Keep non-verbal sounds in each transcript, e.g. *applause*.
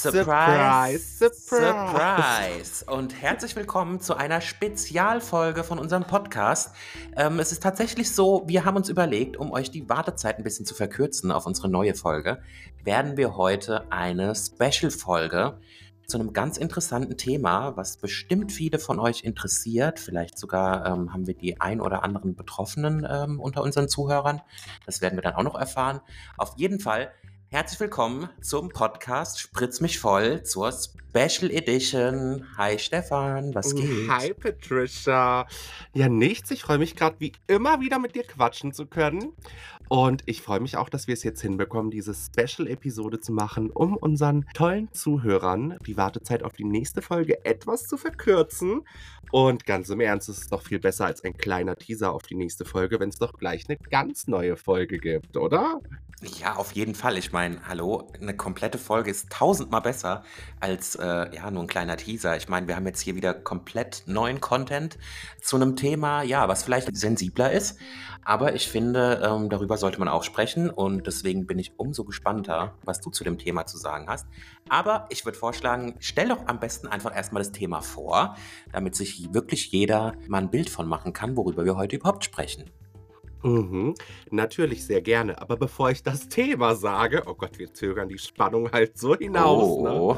Surprise, Surprise, Surprise. Und herzlich willkommen zu einer Spezialfolge von unserem Podcast. Ähm, es ist tatsächlich so, wir haben uns überlegt, um euch die Wartezeit ein bisschen zu verkürzen auf unsere neue Folge, werden wir heute eine Special-Folge zu einem ganz interessanten Thema, was bestimmt viele von euch interessiert. Vielleicht sogar ähm, haben wir die ein oder anderen Betroffenen ähm, unter unseren Zuhörern. Das werden wir dann auch noch erfahren. Auf jeden Fall Herzlich willkommen zum Podcast Spritz mich voll zur Special Edition. Hi Stefan, was geht? Hi Patricia. Ja, nichts. Ich freue mich gerade wie immer wieder mit dir quatschen zu können. Und ich freue mich auch, dass wir es jetzt hinbekommen, diese Special-Episode zu machen, um unseren tollen Zuhörern die Wartezeit auf die nächste Folge etwas zu verkürzen. Und ganz im Ernst, es ist doch viel besser als ein kleiner Teaser auf die nächste Folge, wenn es doch gleich eine ganz neue Folge gibt, oder? Ja, auf jeden Fall. Ich meine, hallo, eine komplette Folge ist tausendmal besser als äh, ja, nur ein kleiner Teaser. Ich meine, wir haben jetzt hier wieder komplett neuen Content zu einem Thema, ja, was vielleicht sensibler ist. Aber ich finde, ähm, darüber sollte man auch sprechen und deswegen bin ich umso gespannter, was du zu dem Thema zu sagen hast. Aber ich würde vorschlagen, stell doch am besten einfach erstmal das Thema vor, damit sich wirklich jeder mal ein Bild von machen kann, worüber wir heute überhaupt sprechen. Mhm, natürlich sehr gerne. Aber bevor ich das Thema sage, oh Gott, wir zögern die Spannung halt so hinaus. Ne? Oh.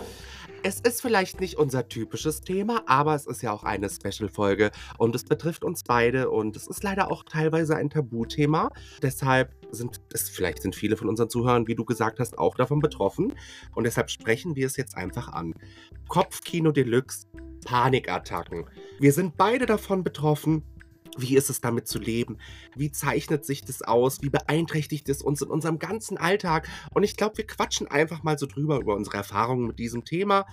Es ist vielleicht nicht unser typisches Thema, aber es ist ja auch eine Special-Folge und es betrifft uns beide und es ist leider auch teilweise ein Tabuthema. Deshalb sind es, vielleicht sind viele von unseren Zuhörern, wie du gesagt hast, auch davon betroffen und deshalb sprechen wir es jetzt einfach an. Kopfkino Deluxe, Panikattacken. Wir sind beide davon betroffen wie ist es damit zu leben? Wie zeichnet sich das aus? Wie beeinträchtigt es uns in unserem ganzen Alltag? Und ich glaube, wir quatschen einfach mal so drüber über unsere Erfahrungen mit diesem Thema,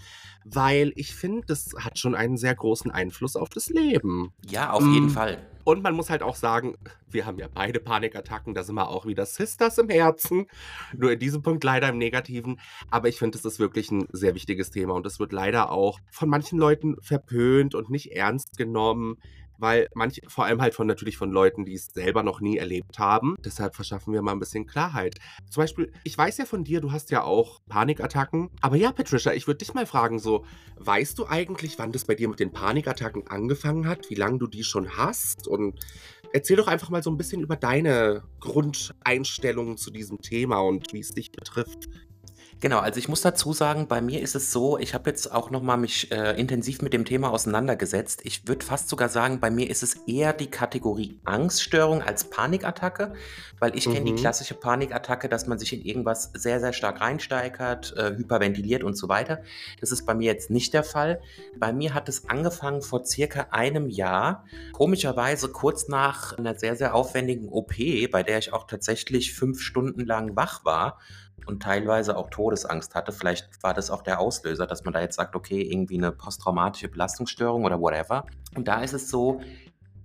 weil ich finde, das hat schon einen sehr großen Einfluss auf das Leben. Ja, auf jeden Mm. Fall. Und man muss halt auch sagen, wir haben ja beide Panikattacken, da sind wir auch wieder Sisters im Herzen. Nur in diesem Punkt leider im Negativen. Aber ich finde, das ist wirklich ein sehr wichtiges Thema und es wird leider auch von manchen Leuten verpönt und nicht ernst genommen weil manche, vor allem halt von natürlich von Leuten, die es selber noch nie erlebt haben. Deshalb verschaffen wir mal ein bisschen Klarheit. Zum Beispiel, ich weiß ja von dir, du hast ja auch Panikattacken. Aber ja, Patricia, ich würde dich mal fragen, so, weißt du eigentlich, wann das bei dir mit den Panikattacken angefangen hat? Wie lange du die schon hast? Und erzähl doch einfach mal so ein bisschen über deine Grundeinstellungen zu diesem Thema und wie es dich betrifft. Genau, also ich muss dazu sagen, bei mir ist es so, ich habe jetzt auch nochmal mich äh, intensiv mit dem Thema auseinandergesetzt. Ich würde fast sogar sagen, bei mir ist es eher die Kategorie Angststörung als Panikattacke, weil ich kenne die Mhm. klassische Panikattacke, dass man sich in irgendwas sehr, sehr stark reinsteigert, äh, hyperventiliert und so weiter. Das ist bei mir jetzt nicht der Fall. Bei mir hat es angefangen vor circa einem Jahr, komischerweise kurz nach einer sehr, sehr aufwendigen OP, bei der ich auch tatsächlich fünf Stunden lang wach war und teilweise auch Todesangst hatte. Vielleicht war das auch der Auslöser, dass man da jetzt sagt, okay, irgendwie eine posttraumatische Belastungsstörung oder whatever. Und da ist es so,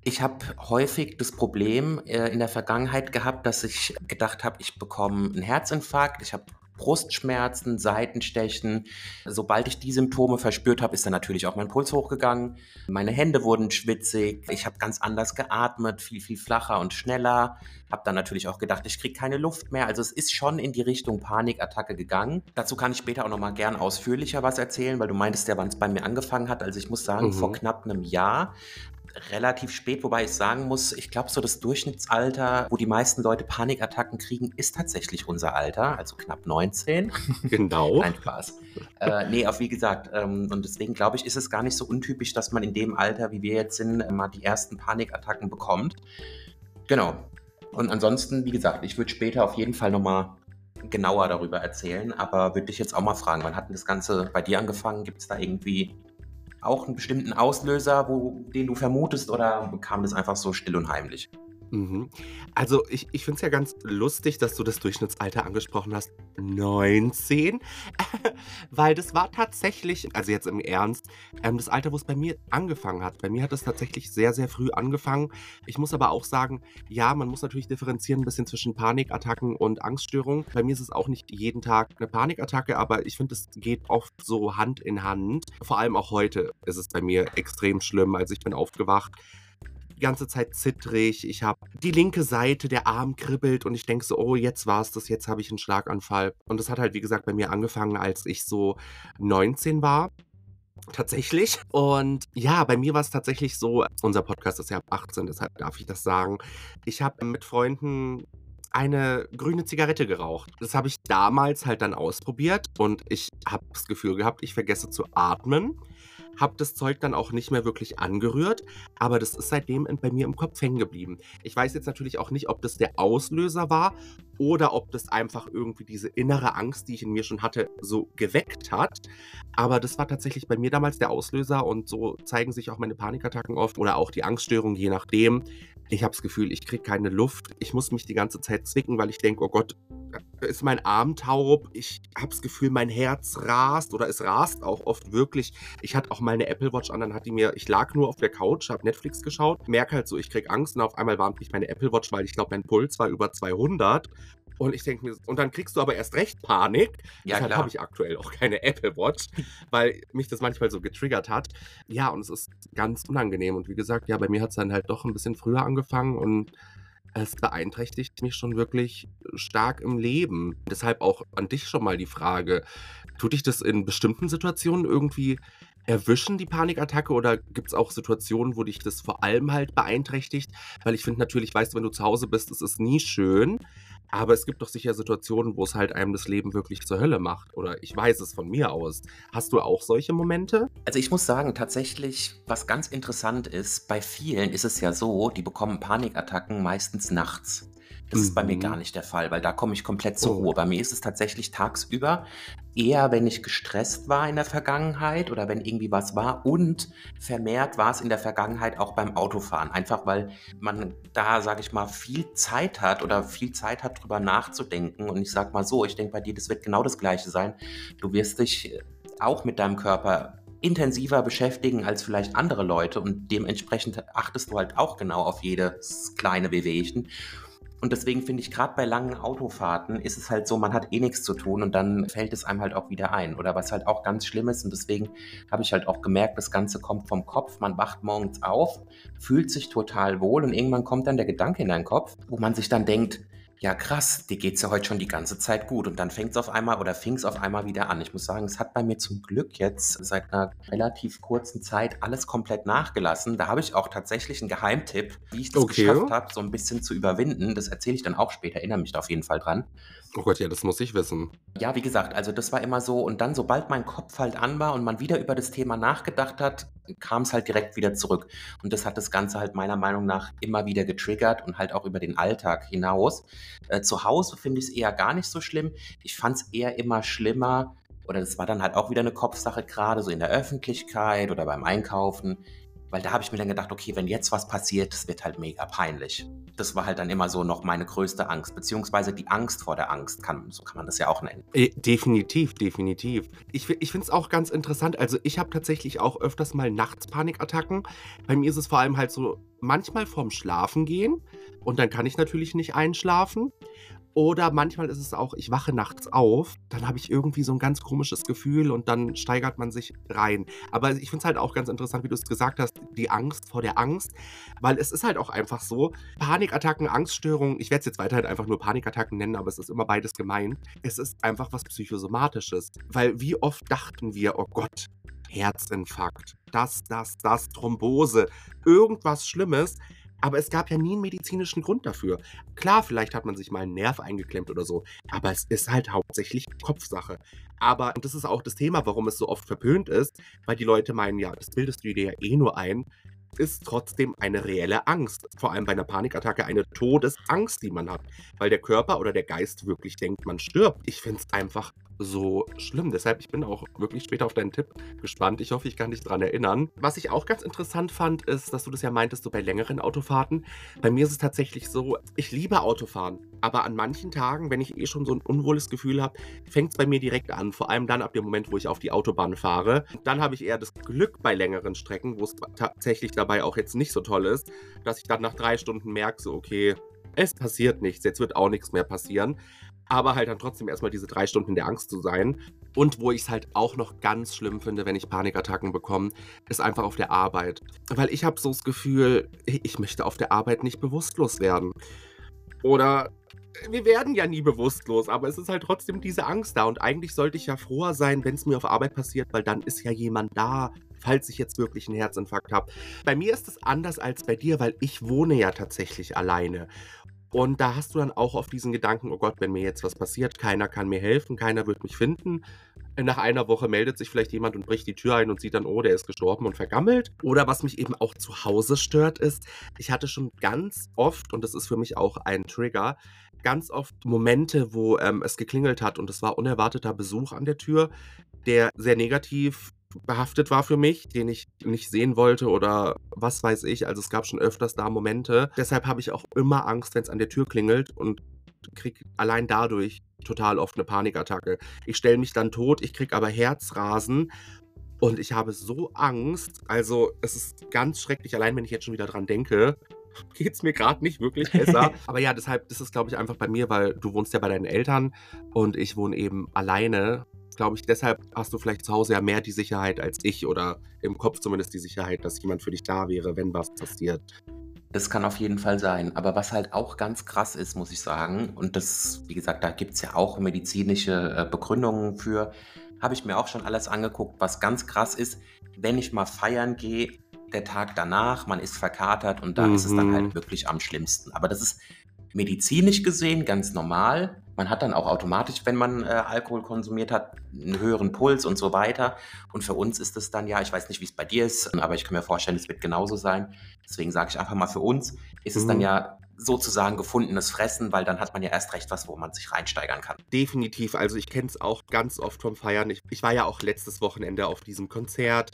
ich habe häufig das Problem äh, in der Vergangenheit gehabt, dass ich gedacht habe, ich bekomme einen Herzinfarkt, ich habe Brustschmerzen, Seitenstechen. Sobald ich die Symptome verspürt habe, ist dann natürlich auch mein Puls hochgegangen. Meine Hände wurden schwitzig. Ich habe ganz anders geatmet, viel, viel flacher und schneller. Habe dann natürlich auch gedacht, ich kriege keine Luft mehr. Also es ist schon in die Richtung Panikattacke gegangen. Dazu kann ich später auch noch mal gern ausführlicher was erzählen, weil du meintest ja, wann es bei mir angefangen hat. Also ich muss sagen, vor Mhm. knapp einem Jahr relativ spät, wobei ich sagen muss, ich glaube, so das Durchschnittsalter, wo die meisten Leute Panikattacken kriegen, ist tatsächlich unser Alter, also knapp 19. *laughs* Genau. *laughs* Nein, Spaß. Äh, nee, auf wie gesagt, ähm, und deswegen glaube ich, ist es gar nicht so untypisch, dass man in dem Alter, wie wir jetzt sind, mal die ersten Panikattacken bekommt. Genau. Und ansonsten, wie gesagt, ich würde später auf jeden Fall nochmal genauer darüber erzählen, aber würde dich jetzt auch mal fragen, wann hat denn das Ganze bei dir angefangen? Gibt es da irgendwie auch einen bestimmten Auslöser, wo, den du vermutest, oder kam das einfach so still und heimlich? Mhm. Also ich, ich finde es ja ganz lustig, dass du das Durchschnittsalter angesprochen hast. 19. *laughs* Weil das war tatsächlich, also jetzt im Ernst, ähm, das Alter, wo es bei mir angefangen hat. Bei mir hat es tatsächlich sehr, sehr früh angefangen. Ich muss aber auch sagen, ja, man muss natürlich differenzieren ein bisschen zwischen Panikattacken und Angststörungen. Bei mir ist es auch nicht jeden Tag eine Panikattacke, aber ich finde, es geht oft so Hand in Hand. Vor allem auch heute ist es bei mir extrem schlimm. Also ich bin aufgewacht die ganze Zeit zittrig. Ich habe die linke Seite, der Arm kribbelt und ich denke so, oh, jetzt war es das, jetzt habe ich einen Schlaganfall. Und das hat halt, wie gesagt, bei mir angefangen, als ich so 19 war. Tatsächlich. Und ja, bei mir war es tatsächlich so, unser Podcast ist ja ab 18, deshalb darf ich das sagen. Ich habe mit Freunden eine grüne Zigarette geraucht. Das habe ich damals halt dann ausprobiert und ich habe das Gefühl gehabt, ich vergesse zu atmen habe das Zeug dann auch nicht mehr wirklich angerührt, aber das ist seitdem bei mir im Kopf hängen geblieben. Ich weiß jetzt natürlich auch nicht, ob das der Auslöser war oder ob das einfach irgendwie diese innere Angst, die ich in mir schon hatte, so geweckt hat. Aber das war tatsächlich bei mir damals der Auslöser und so zeigen sich auch meine Panikattacken oft oder auch die Angststörung, je nachdem. Ich habe das Gefühl, ich kriege keine Luft. Ich muss mich die ganze Zeit zwicken, weil ich denke, oh Gott, ist mein Arm taub. Ich habe das Gefühl, mein Herz rast oder es rast auch oft wirklich. Ich hatte auch mal eine Apple Watch an, dann hat die mir, ich lag nur auf der Couch, habe Netflix geschaut, merke halt so, ich kriege Angst und auf einmal warnt mich meine Apple Watch, weil ich glaube, mein Puls war über 200. Und ich denke mir, und dann kriegst du aber erst recht Panik. Ja, Deshalb habe ich aktuell auch keine Apple Watch, *laughs* weil mich das manchmal so getriggert hat. Ja, und es ist ganz unangenehm. Und wie gesagt, ja, bei mir hat es dann halt doch ein bisschen früher angefangen und es beeinträchtigt mich schon wirklich stark im Leben. Deshalb auch an dich schon mal die Frage, tut dich das in bestimmten Situationen irgendwie erwischen, die Panikattacke, oder gibt es auch Situationen, wo dich das vor allem halt beeinträchtigt? Weil ich finde natürlich, weißt du, wenn du zu Hause bist, es ist nie schön. Aber es gibt doch sicher Situationen, wo es halt einem das Leben wirklich zur Hölle macht. Oder ich weiß es von mir aus. Hast du auch solche Momente? Also ich muss sagen, tatsächlich, was ganz interessant ist, bei vielen ist es ja so, die bekommen Panikattacken meistens nachts. Das ist bei mir gar mhm. nicht der Fall, weil da komme ich komplett zur Oh. Ruhe. Bei mir ist es tatsächlich tagsüber eher, wenn ich gestresst war in der Vergangenheit oder wenn irgendwie was war und vermehrt war es in der Vergangenheit auch beim Autofahren. Einfach weil man da, sage ich mal, viel Zeit hat oder viel Zeit hat, drüber nachzudenken. Und ich sage mal so, ich denke bei dir, das wird genau das Gleiche sein. Du wirst dich auch mit deinem Körper intensiver beschäftigen als vielleicht andere Leute und dementsprechend achtest du halt auch genau auf jedes kleine Wehwehchen. Und deswegen finde ich, gerade bei langen Autofahrten ist es halt so, man hat eh nichts zu tun und dann fällt es einem halt auch wieder ein. Oder was halt auch ganz schlimm ist, und deswegen habe ich halt auch gemerkt, das Ganze kommt vom Kopf. Man wacht morgens auf, fühlt sich total wohl und irgendwann kommt dann der Gedanke in deinen Kopf, wo man sich dann denkt, ja krass, dir geht es ja heute schon die ganze Zeit gut. Und dann fängt es auf einmal oder fing es auf einmal wieder an. Ich muss sagen, es hat bei mir zum Glück jetzt seit einer relativ kurzen Zeit alles komplett nachgelassen. Da habe ich auch tatsächlich einen Geheimtipp, wie ich das okay. geschafft habe, so ein bisschen zu überwinden. Das erzähle ich dann auch später, erinnere mich da auf jeden Fall dran. Oh Gott, ja, das muss ich wissen. Ja, wie gesagt, also das war immer so. Und dann, sobald mein Kopf halt an war und man wieder über das Thema nachgedacht hat, kam es halt direkt wieder zurück. Und das hat das Ganze halt meiner Meinung nach immer wieder getriggert und halt auch über den Alltag hinaus. Äh, zu Hause finde ich es eher gar nicht so schlimm. Ich fand es eher immer schlimmer, oder das war dann halt auch wieder eine Kopfsache, gerade so in der Öffentlichkeit oder beim Einkaufen. Weil da habe ich mir dann gedacht, okay, wenn jetzt was passiert, das wird halt mega peinlich. Das war halt dann immer so noch meine größte Angst, beziehungsweise die Angst vor der Angst, kann, so kann man das ja auch nennen. Äh, definitiv, definitiv. Ich, ich finde es auch ganz interessant. Also ich habe tatsächlich auch öfters mal nachts Panikattacken. Bei mir ist es vor allem halt so, manchmal vorm Schlafen gehen und dann kann ich natürlich nicht einschlafen. Oder manchmal ist es auch, ich wache nachts auf, dann habe ich irgendwie so ein ganz komisches Gefühl und dann steigert man sich rein. Aber ich finde es halt auch ganz interessant, wie du es gesagt hast, die Angst vor der Angst, weil es ist halt auch einfach so, Panikattacken, Angststörungen, ich werde es jetzt weiterhin einfach nur Panikattacken nennen, aber es ist immer beides gemeint. Es ist einfach was Psychosomatisches, weil wie oft dachten wir, oh Gott, Herzinfarkt, das, das, das, Thrombose, irgendwas Schlimmes aber es gab ja nie einen medizinischen Grund dafür. Klar, vielleicht hat man sich mal einen Nerv eingeklemmt oder so, aber es ist halt hauptsächlich Kopfsache. Aber, und das ist auch das Thema, warum es so oft verpönt ist, weil die Leute meinen, ja, das bildest du dir ja eh nur ein, ist trotzdem eine reelle Angst. Vor allem bei einer Panikattacke eine Todesangst, die man hat. Weil der Körper oder der Geist wirklich denkt, man stirbt. Ich finde es einfach so schlimm. Deshalb, ich bin auch wirklich später auf deinen Tipp gespannt. Ich hoffe, ich kann dich daran erinnern. Was ich auch ganz interessant fand, ist, dass du das ja meintest, so bei längeren Autofahrten. Bei mir ist es tatsächlich so, ich liebe Autofahren. Aber an manchen Tagen, wenn ich eh schon so ein unwohles Gefühl habe, fängt es bei mir direkt an. Vor allem dann ab dem Moment, wo ich auf die Autobahn fahre. Dann habe ich eher das Glück bei längeren Strecken, wo es tatsächlich dabei auch jetzt nicht so toll ist, dass ich dann nach drei Stunden merke, so, okay, es passiert nichts, jetzt wird auch nichts mehr passieren. Aber halt dann trotzdem erstmal diese drei Stunden in der Angst zu sein. Und wo ich es halt auch noch ganz schlimm finde, wenn ich Panikattacken bekomme, ist einfach auf der Arbeit. Weil ich habe so das Gefühl, ich möchte auf der Arbeit nicht bewusstlos werden. Oder wir werden ja nie bewusstlos, aber es ist halt trotzdem diese Angst da. Und eigentlich sollte ich ja froher sein, wenn es mir auf Arbeit passiert, weil dann ist ja jemand da, falls ich jetzt wirklich einen Herzinfarkt habe. Bei mir ist es anders als bei dir, weil ich wohne ja tatsächlich alleine. Und da hast du dann auch auf diesen Gedanken, oh Gott, wenn mir jetzt was passiert, keiner kann mir helfen, keiner wird mich finden. Nach einer Woche meldet sich vielleicht jemand und bricht die Tür ein und sieht dann, oh, der ist gestorben und vergammelt. Oder was mich eben auch zu Hause stört, ist, ich hatte schon ganz oft, und das ist für mich auch ein Trigger, ganz oft Momente, wo ähm, es geklingelt hat und es war unerwarteter Besuch an der Tür, der sehr negativ behaftet war für mich, den ich nicht sehen wollte oder was weiß ich. Also es gab schon öfters da Momente. Deshalb habe ich auch immer Angst, wenn es an der Tür klingelt und kriege allein dadurch total oft eine Panikattacke. Ich stelle mich dann tot, ich kriege aber Herzrasen und ich habe so Angst. Also es ist ganz schrecklich, allein wenn ich jetzt schon wieder dran denke *laughs* geht es mir gerade nicht wirklich besser. *laughs* Aber ja, deshalb ist es, glaube ich, einfach bei mir, weil du wohnst ja bei deinen Eltern und ich wohne eben alleine glaube ich, deshalb hast du vielleicht zu Hause ja mehr die Sicherheit als ich oder im Kopf zumindest die Sicherheit, dass jemand für dich da wäre, wenn was passiert. Das kann auf jeden Fall sein. Aber was halt auch ganz krass ist, muss ich sagen, und das, wie gesagt, da gibt es ja auch medizinische äh, Begründungen für, habe ich mir auch schon alles angeguckt, was ganz krass ist, wenn ich mal feiern gehe, der Tag danach, man ist verkatert und da mhm. ist es dann halt mhm. wirklich am schlimmsten. Aber das ist medizinisch gesehen ganz normal. Man hat dann auch automatisch, wenn man äh, Alkohol konsumiert hat, einen höheren Puls und so weiter. Und für uns ist es dann ja, ich weiß nicht, wie es bei dir ist, aber ich kann mir vorstellen, es wird genauso sein. Deswegen sage ich einfach mal, für uns ist es dann mhm. ja sozusagen gefundenes Fressen, weil dann hat man ja erst recht was, wo man sich reinsteigern kann. Definitiv. Also ich kenne es auch ganz oft vom Feiern. Ich, ich war ja auch letztes Wochenende auf diesem Konzert.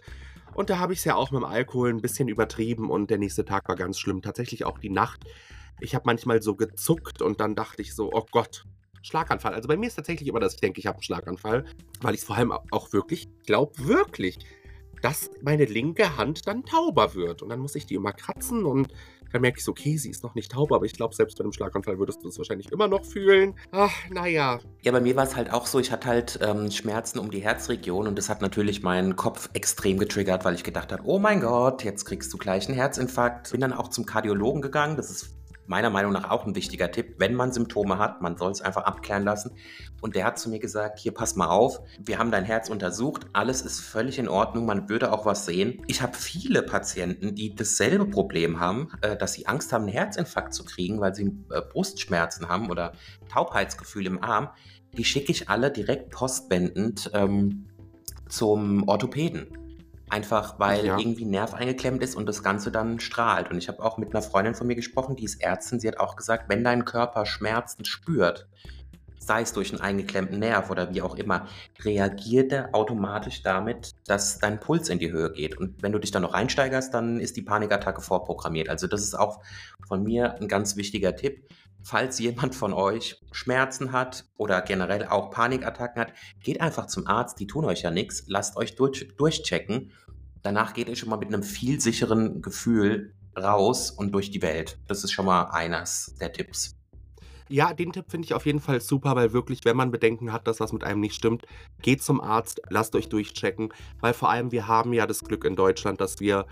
Und da habe ich es ja auch mit dem Alkohol ein bisschen übertrieben und der nächste Tag war ganz schlimm. Tatsächlich auch die Nacht. Ich habe manchmal so gezuckt und dann dachte ich so, oh Gott, Schlaganfall. Also bei mir ist tatsächlich immer, dass ich denke, ich habe einen Schlaganfall, weil ich vor allem auch wirklich glaube, wirklich, dass meine linke Hand dann tauber wird. Und dann muss ich die immer kratzen und dann merke ich so, okay, sie ist noch nicht taub, aber ich glaube, selbst bei einem Schlaganfall würdest du es wahrscheinlich immer noch fühlen. Ach, naja. Ja, bei mir war es halt auch so, ich hatte halt ähm, Schmerzen um die Herzregion und das hat natürlich meinen Kopf extrem getriggert, weil ich gedacht habe, oh mein Gott, jetzt kriegst du gleich einen Herzinfarkt. Bin dann auch zum Kardiologen gegangen, das ist meiner Meinung nach auch ein wichtiger Tipp, wenn man Symptome hat, man soll es einfach abklären lassen. Und der hat zu mir gesagt, hier pass mal auf, wir haben dein Herz untersucht, alles ist völlig in Ordnung, man würde auch was sehen. Ich habe viele Patienten, die dasselbe Problem haben, äh, dass sie Angst haben, einen Herzinfarkt zu kriegen, weil sie äh, Brustschmerzen haben oder Taubheitsgefühl im Arm. Die schicke ich alle direkt postwendend ähm, zum Orthopäden. Einfach weil ja. irgendwie Nerv eingeklemmt ist und das Ganze dann strahlt. Und ich habe auch mit einer Freundin von mir gesprochen, die ist Ärztin, sie hat auch gesagt, wenn dein Körper Schmerzen spürt, sei es durch einen eingeklemmten Nerv oder wie auch immer, reagiert er automatisch damit, dass dein Puls in die Höhe geht. Und wenn du dich dann noch reinsteigerst, dann ist die Panikattacke vorprogrammiert. Also das ist auch von mir ein ganz wichtiger Tipp. Falls jemand von euch Schmerzen hat oder generell auch Panikattacken hat, geht einfach zum Arzt, die tun euch ja nichts, lasst euch durch, durchchecken. Danach geht ihr schon mal mit einem viel sicheren Gefühl raus und durch die Welt. Das ist schon mal eines der Tipps. Ja, den Tipp finde ich auf jeden Fall super, weil wirklich, wenn man Bedenken hat, dass was mit einem nicht stimmt, geht zum Arzt, lasst euch durchchecken, weil vor allem wir haben ja das Glück in Deutschland, dass wir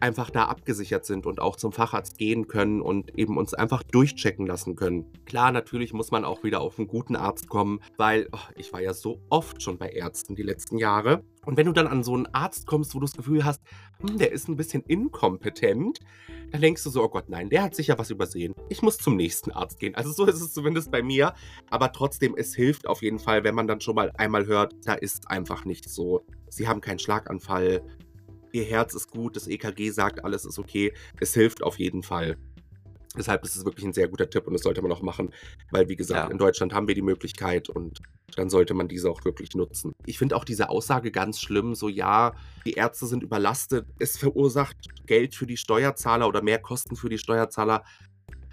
einfach da abgesichert sind und auch zum Facharzt gehen können und eben uns einfach durchchecken lassen können. Klar, natürlich muss man auch wieder auf einen guten Arzt kommen, weil oh, ich war ja so oft schon bei Ärzten die letzten Jahre. Und wenn du dann an so einen Arzt kommst, wo du das Gefühl hast, hm, der ist ein bisschen inkompetent, dann denkst du so, oh Gott, nein, der hat sicher was übersehen. Ich muss zum nächsten Arzt gehen. Also so ist es zumindest bei mir. Aber trotzdem, es hilft auf jeden Fall, wenn man dann schon mal einmal hört, da ist einfach nichts so. Sie haben keinen Schlaganfall, ihr Herz ist gut, das EKG sagt, alles ist okay. Es hilft auf jeden Fall. Deshalb ist es wirklich ein sehr guter Tipp und das sollte man auch machen, weil wie gesagt, ja. in Deutschland haben wir die Möglichkeit und dann sollte man diese auch wirklich nutzen. Ich finde auch diese Aussage ganz schlimm, so ja, die Ärzte sind überlastet, es verursacht Geld für die Steuerzahler oder mehr Kosten für die Steuerzahler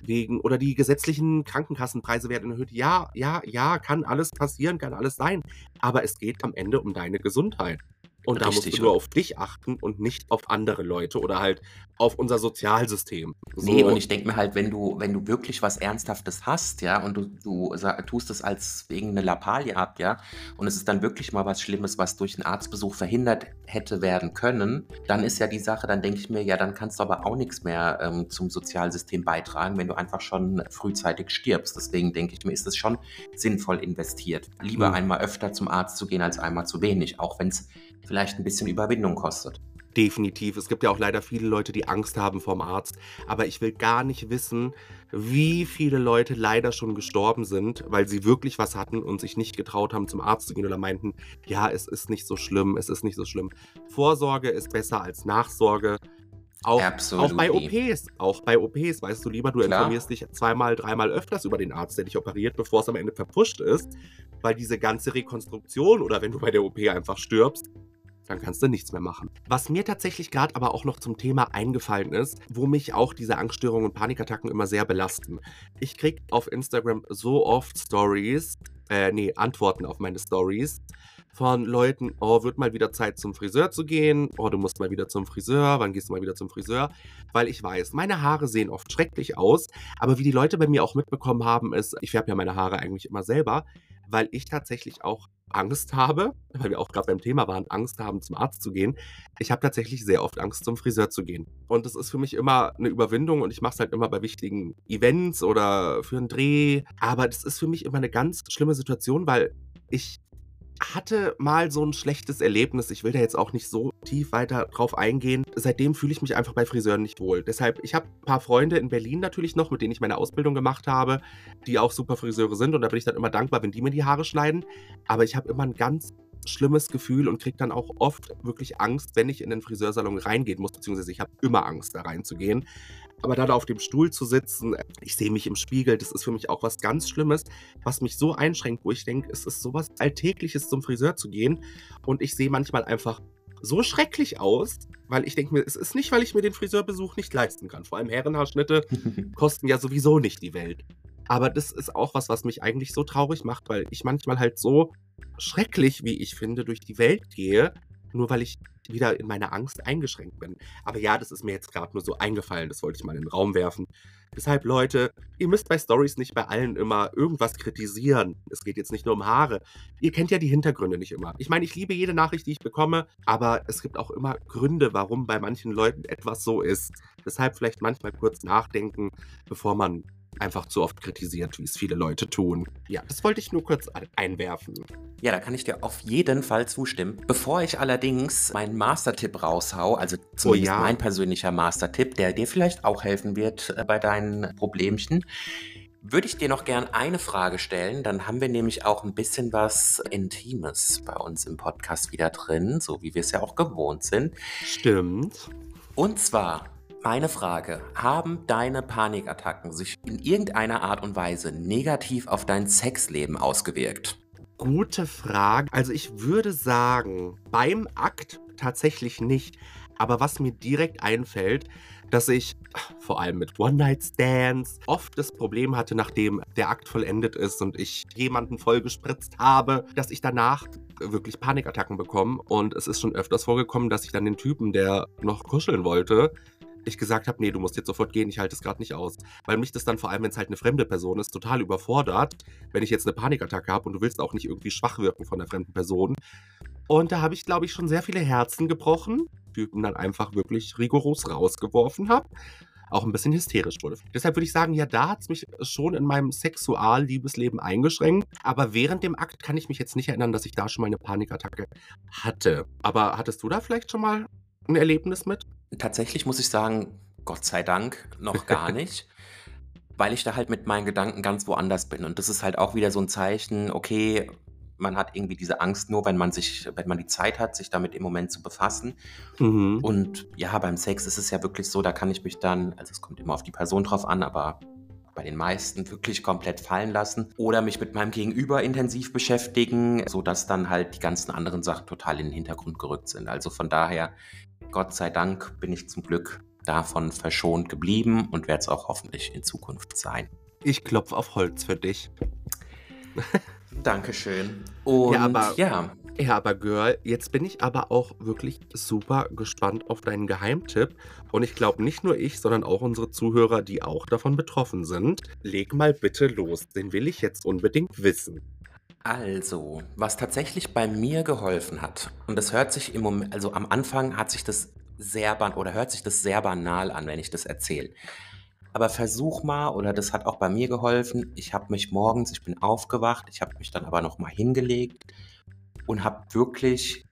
wegen oder die gesetzlichen Krankenkassenpreise werden erhöht. Ja, ja, ja, kann alles passieren, kann alles sein, aber es geht am Ende um deine Gesundheit Und da musst du Richtig. nur auf dich achten und nicht auf andere Leute oder halt auf unser Sozialsystem. Nee, und So, ich denke mir halt, wenn du, wenn du wirklich was Ernsthaftes hast, ja, und du, du tust es als wegen eine Lappalie ab, ja, und es ist dann wirklich mal was Schlimmes, was durch einen Arztbesuch verhindert hätte werden können, dann ist ja die Sache, dann denke ich mir, ja, dann kannst du aber auch nichts mehr ähm, zum Sozialsystem beitragen, wenn du einfach schon frühzeitig stirbst. Deswegen denke ich mir, ist es schon sinnvoll investiert. Lieber hm. einmal öfter zum Arzt zu gehen, als einmal zu wenig, auch wenn es vielleicht ein bisschen Überwindung kostet. Definitiv. Es gibt ja auch leider viele Leute, die Angst haben vorm Arzt. Aber ich will gar nicht wissen, wie viele Leute leider schon gestorben sind, weil sie wirklich was hatten und sich nicht getraut haben, zum Arzt zu gehen oder meinten, ja, es ist nicht so schlimm, es ist nicht so schlimm. Vorsorge ist besser als Nachsorge. Auch, auch bei. OPs, auch bei OPs, weißt du lieber, du Klar. informierst dich zweimal, dreimal öfters über den Arzt, der dich operiert, bevor es am Ende verpusht ist, weil diese ganze Rekonstruktion oder wenn du bei der OP einfach stirbst, dann kannst du nichts mehr machen. Was mir tatsächlich gerade aber auch noch zum Thema eingefallen ist, wo mich auch diese Angststörungen und Panikattacken immer sehr belasten. Ich krieg auf Instagram so oft Stories, äh, nee, Antworten auf meine Stories von Leuten, oh, wird mal wieder Zeit zum Friseur zu gehen, oh, du musst mal wieder zum Friseur, wann gehst du mal wieder zum Friseur? Weil ich weiß, meine Haare sehen oft schrecklich aus, aber wie die Leute bei mir auch mitbekommen haben, ist, ich färbe ja meine Haare eigentlich immer selber, weil ich tatsächlich auch Angst habe, weil wir auch gerade beim Thema waren, Angst haben, zum Arzt zu gehen. Ich habe tatsächlich sehr oft Angst, zum Friseur zu gehen. Und das ist für mich immer eine Überwindung und ich mache es halt immer bei wichtigen Events oder für einen Dreh. Aber das ist für mich immer eine ganz schlimme Situation, weil ich hatte mal so ein schlechtes Erlebnis. Ich will da jetzt auch nicht so tief weiter drauf eingehen. Seitdem fühle ich mich einfach bei Friseuren nicht wohl. Deshalb, ich habe ein paar Freunde in Berlin natürlich noch, mit denen ich meine Ausbildung gemacht habe, die auch super Friseure sind. Und da bin ich dann immer dankbar, wenn die mir die Haare schneiden. Aber ich habe immer ein ganz schlimmes Gefühl und kriege dann auch oft wirklich Angst, wenn ich in den Friseursalon reingehen muss, beziehungsweise ich habe immer Angst, da reinzugehen. Aber da, auf dem Stuhl zu sitzen, ich sehe mich im Spiegel, das ist für mich auch was ganz Schlimmes, was mich so einschränkt, wo ich denke, es ist sowas Alltägliches, zum Friseur zu gehen. Und ich sehe manchmal einfach so schrecklich aus, weil ich denke mir, es ist nicht, weil ich mir den Friseurbesuch nicht leisten kann. Vor allem Herrenhaarschnitte *laughs* kosten ja sowieso nicht die Welt. Aber das ist auch was, was mich eigentlich so traurig macht, weil ich manchmal halt so schrecklich, wie ich finde, durch die Welt gehe, nur weil ich wieder in meiner Angst eingeschränkt bin. Aber ja, das ist mir jetzt gerade nur so eingefallen, das wollte ich mal in den Raum werfen. Deshalb, Leute, ihr müsst bei Stories nicht bei allen immer irgendwas kritisieren. Es geht jetzt nicht nur um Haare. Ihr kennt ja die Hintergründe nicht immer. Ich meine, ich liebe jede Nachricht, die ich bekomme, aber es gibt auch immer Gründe, warum bei manchen Leuten etwas so ist. Deshalb vielleicht manchmal kurz nachdenken, bevor man einfach zu oft kritisiert, wie es viele Leute tun. Ja, das wollte ich nur kurz einwerfen. Ja, da kann ich dir auf jeden Fall zustimmen. Bevor ich allerdings meinen Mastertipp raushau, also zumindest ja. mein persönlicher Mastertipp, der dir vielleicht auch helfen wird äh, bei deinen Problemchen, würde ich dir noch gern eine Frage stellen. Dann haben wir nämlich auch ein bisschen was Intimes bei uns im Podcast wieder drin, so wie wir es ja auch gewohnt sind. Stimmt. Und zwar meine Frage, haben deine Panikattacken sich in irgendeiner Art und Weise negativ auf dein Sexleben ausgewirkt? Gute Frage. Also ich würde sagen, beim Akt tatsächlich nicht. Aber was mir direkt einfällt, dass ich vor allem mit One-Night-Stands oft das Problem hatte, nachdem der Akt vollendet ist und ich jemanden vollgespritzt habe, dass ich danach wirklich Panikattacken bekomme. Und es ist schon öfters vorgekommen, dass ich dann den Typen, der noch kuscheln wollte, ich gesagt habe, nee, du musst jetzt sofort gehen, ich halte es gerade nicht aus. Weil mich das dann vor allem, wenn es halt eine fremde Person ist, total überfordert, wenn ich jetzt eine Panikattacke habe und du willst auch nicht irgendwie schwach wirken von der fremden Person. Und da habe ich, glaube ich, schon sehr viele Herzen gebrochen, Typen dann einfach wirklich rigoros rausgeworfen habe. Auch ein bisschen hysterisch wurde. Deshalb würde ich sagen, ja, da hat es mich schon in meinem Sexual-Liebesleben eingeschränkt. Aber während dem Akt kann ich mich jetzt nicht erinnern, dass ich da schon mal eine Panikattacke hatte. Aber hattest du da vielleicht schon mal ein Erlebnis mit? Tatsächlich muss ich sagen, Gott sei Dank noch *laughs* gar nicht, weil ich da halt mit meinen Gedanken ganz woanders bin. Und das ist halt auch wieder so ein Zeichen, okay, man hat irgendwie diese Angst nur, wenn man sich, wenn man die Zeit hat, sich damit im Moment zu befassen. Mhm. Und ja, beim Sex ist es ja wirklich so, da kann ich mich dann, also es kommt immer auf die Person drauf an, aber bei den meisten wirklich komplett fallen lassen oder mich mit meinem Gegenüber intensiv beschäftigen, sodass dann halt die ganzen anderen Sachen total in den Hintergrund gerückt sind. Also von daher, Gott sei Dank bin ich zum Glück davon verschont geblieben und werde es auch hoffentlich in Zukunft sein. Ich klopfe auf Holz für dich. Dankeschön. Und Ja, aber- ja, Ja, aber Girl, jetzt bin ich aber auch wirklich super gespannt auf deinen Geheimtipp. Und ich glaube nicht nur ich, sondern auch unsere Zuhörer, die auch davon betroffen sind. Leg mal bitte los, den will ich jetzt unbedingt wissen. Also, was tatsächlich bei mir geholfen hat, und das hört sich im Moment, also am Anfang hat sich das sehr ban oder hört sich das sehr banal an, wenn ich das erzähle. Aber versuch mal, oder das hat auch bei mir geholfen. Ich habe mich morgens, ich bin aufgewacht, ich habe mich dann aber noch mal hingelegt und habe wirklich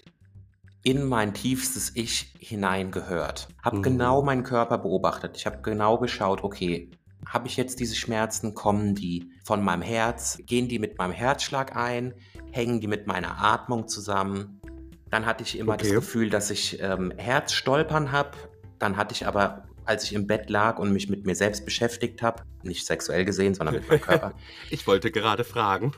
in mein tiefstes Ich hineingehört. Habe Mhm. genau meinen Körper beobachtet. Ich habe genau geschaut, okay, habe ich jetzt diese Schmerzen? Kommen die von meinem Herz? Gehen die mit meinem Herzschlag ein? Hängen die mit meiner Atmung zusammen? Dann hatte ich immer das Okay. Gefühl, dass ich ähm, Herzstolpern habe. Dann hatte ich aber, als ich im Bett lag und mich mit mir selbst beschäftigt habe, nicht sexuell gesehen, sondern mit meinem *laughs* Körper, Ich wollte gerade fragen.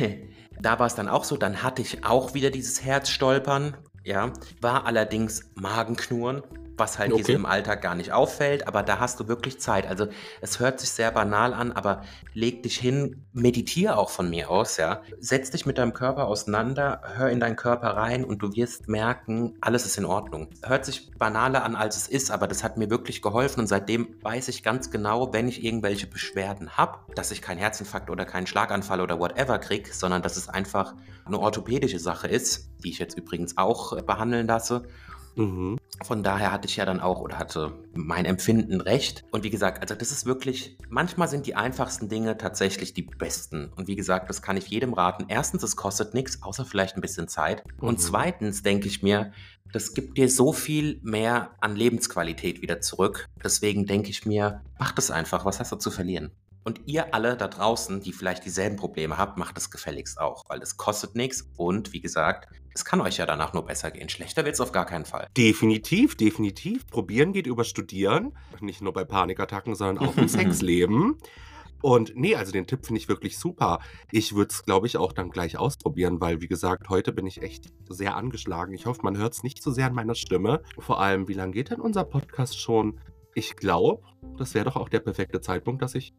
*laughs* da war es dann auch so, dann hatte ich auch wieder dieses Herzstolpern, ja, war allerdings Magenknurren, was halt Okay. im Alltag gar nicht auffällt, aber da hast du wirklich Zeit. Also es hört sich sehr banal an, aber leg dich hin, meditiere auch von mir aus, ja. Setz dich mit deinem Körper auseinander, hör in deinen Körper rein und du wirst merken, alles ist in Ordnung. Hört sich banaler an, als es ist, aber das hat mir wirklich geholfen und seitdem weiß ich ganz genau, wenn ich irgendwelche Beschwerden habe, dass ich keinen Herzinfarkt oder keinen Schlaganfall oder whatever krieg, sondern dass es einfach eine orthopädische Sache ist, die ich jetzt übrigens auch behandeln lasse. Mhm. Von daher hatte ich ja dann auch oder hatte mein Empfinden recht. Und wie gesagt, also das ist wirklich, manchmal sind die einfachsten Dinge tatsächlich die besten. Und wie gesagt, das kann ich jedem raten. Erstens, es kostet nichts, außer vielleicht ein bisschen Zeit. Und Mhm. zweitens denke ich mir, das gibt dir so viel mehr an Lebensqualität wieder zurück. Deswegen denke ich mir, mach das einfach. Was hast du zu verlieren? Und ihr alle da draußen, die vielleicht dieselben Probleme habt, macht es gefälligst auch, weil es kostet nichts und wie gesagt, es kann euch ja danach nur besser gehen. Schlechter wird es auf gar keinen Fall. Definitiv, definitiv. Probieren geht über Studieren. Nicht nur bei Panikattacken, sondern auch im *laughs* Sexleben. Und nee, also den Tipp finde ich wirklich super. Ich würde es, glaube ich, auch dann gleich ausprobieren, weil, wie gesagt, heute bin ich echt sehr angeschlagen. Ich hoffe, man hört es nicht so sehr an meiner Stimme. Vor allem, wie lange geht denn unser Podcast schon? Ich glaube, das wäre doch auch der perfekte Zeitpunkt, dass ich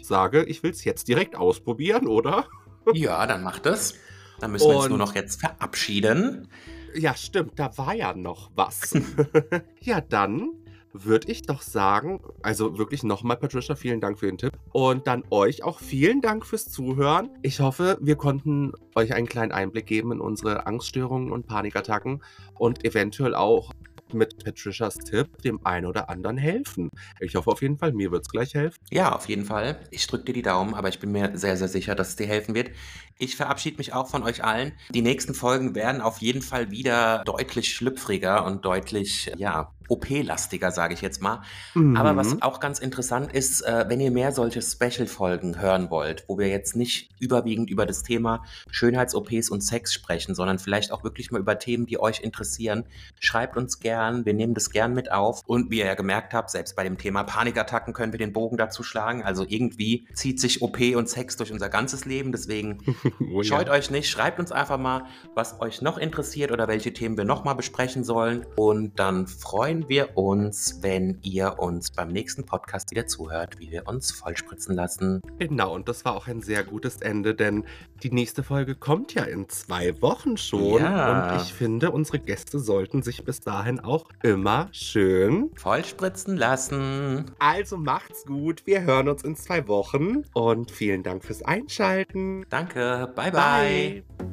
sage, ich will es jetzt direkt ausprobieren, oder? Ja, dann macht es. Dann müssen wir uns nur noch jetzt verabschieden. Ja, stimmt, da war ja noch was. *laughs* ja, dann würde ich doch sagen, also wirklich nochmal, Patricia, vielen Dank für den Tipp. Und dann euch auch vielen Dank fürs Zuhören. Ich hoffe, wir konnten euch einen kleinen Einblick geben in unsere Angststörungen und Panikattacken und eventuell auch mit Patricias Tipp dem einen oder anderen helfen. Ich hoffe auf jeden Fall, mir wird es gleich helfen. Ja, auf jeden Fall. Ich drücke dir die Daumen, aber ich bin mir sehr, sehr sicher, dass es dir helfen wird. Ich verabschiede mich auch von euch allen. Die nächsten Folgen werden auf jeden Fall wieder deutlich schlüpfriger und deutlich, ja, OP-lastiger, sage ich jetzt mal. Aber was Mhm. auch ganz interessant ist, äh, wenn ihr mehr solche Special-Folgen hören wollt, wo wir jetzt nicht überwiegend über das Thema Schönheits-OPs und Sex sprechen, sondern vielleicht auch wirklich mal über Themen, die euch interessieren, schreibt uns gern. Wir nehmen das gern mit auf. Und wie ihr ja gemerkt habt, selbst bei dem Thema Panikattacken können wir den Bogen dazu schlagen. Also irgendwie zieht sich OP und Sex durch unser ganzes Leben. Deswegen *laughs* Oh ja. Scheut euch nicht, schreibt uns einfach mal, was euch noch interessiert oder welche Themen wir noch mal besprechen sollen. Und dann freuen freuen wir uns, wenn ihr uns beim nächsten Podcast wieder zuhört, wie wir uns vollspritzen lassen. Genau, und das war auch ein sehr gutes Ende, denn die nächste Folge kommt ja in zwei Wochen schon. Ja. Und ich finde, unsere Gäste sollten sich bis dahin auch immer schön vollspritzen lassen. Also macht's gut, wir hören uns in zwei Wochen und vielen Dank fürs Einschalten. Danke, bye. bye. bye.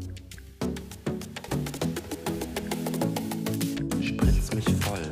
Spritz mich voll.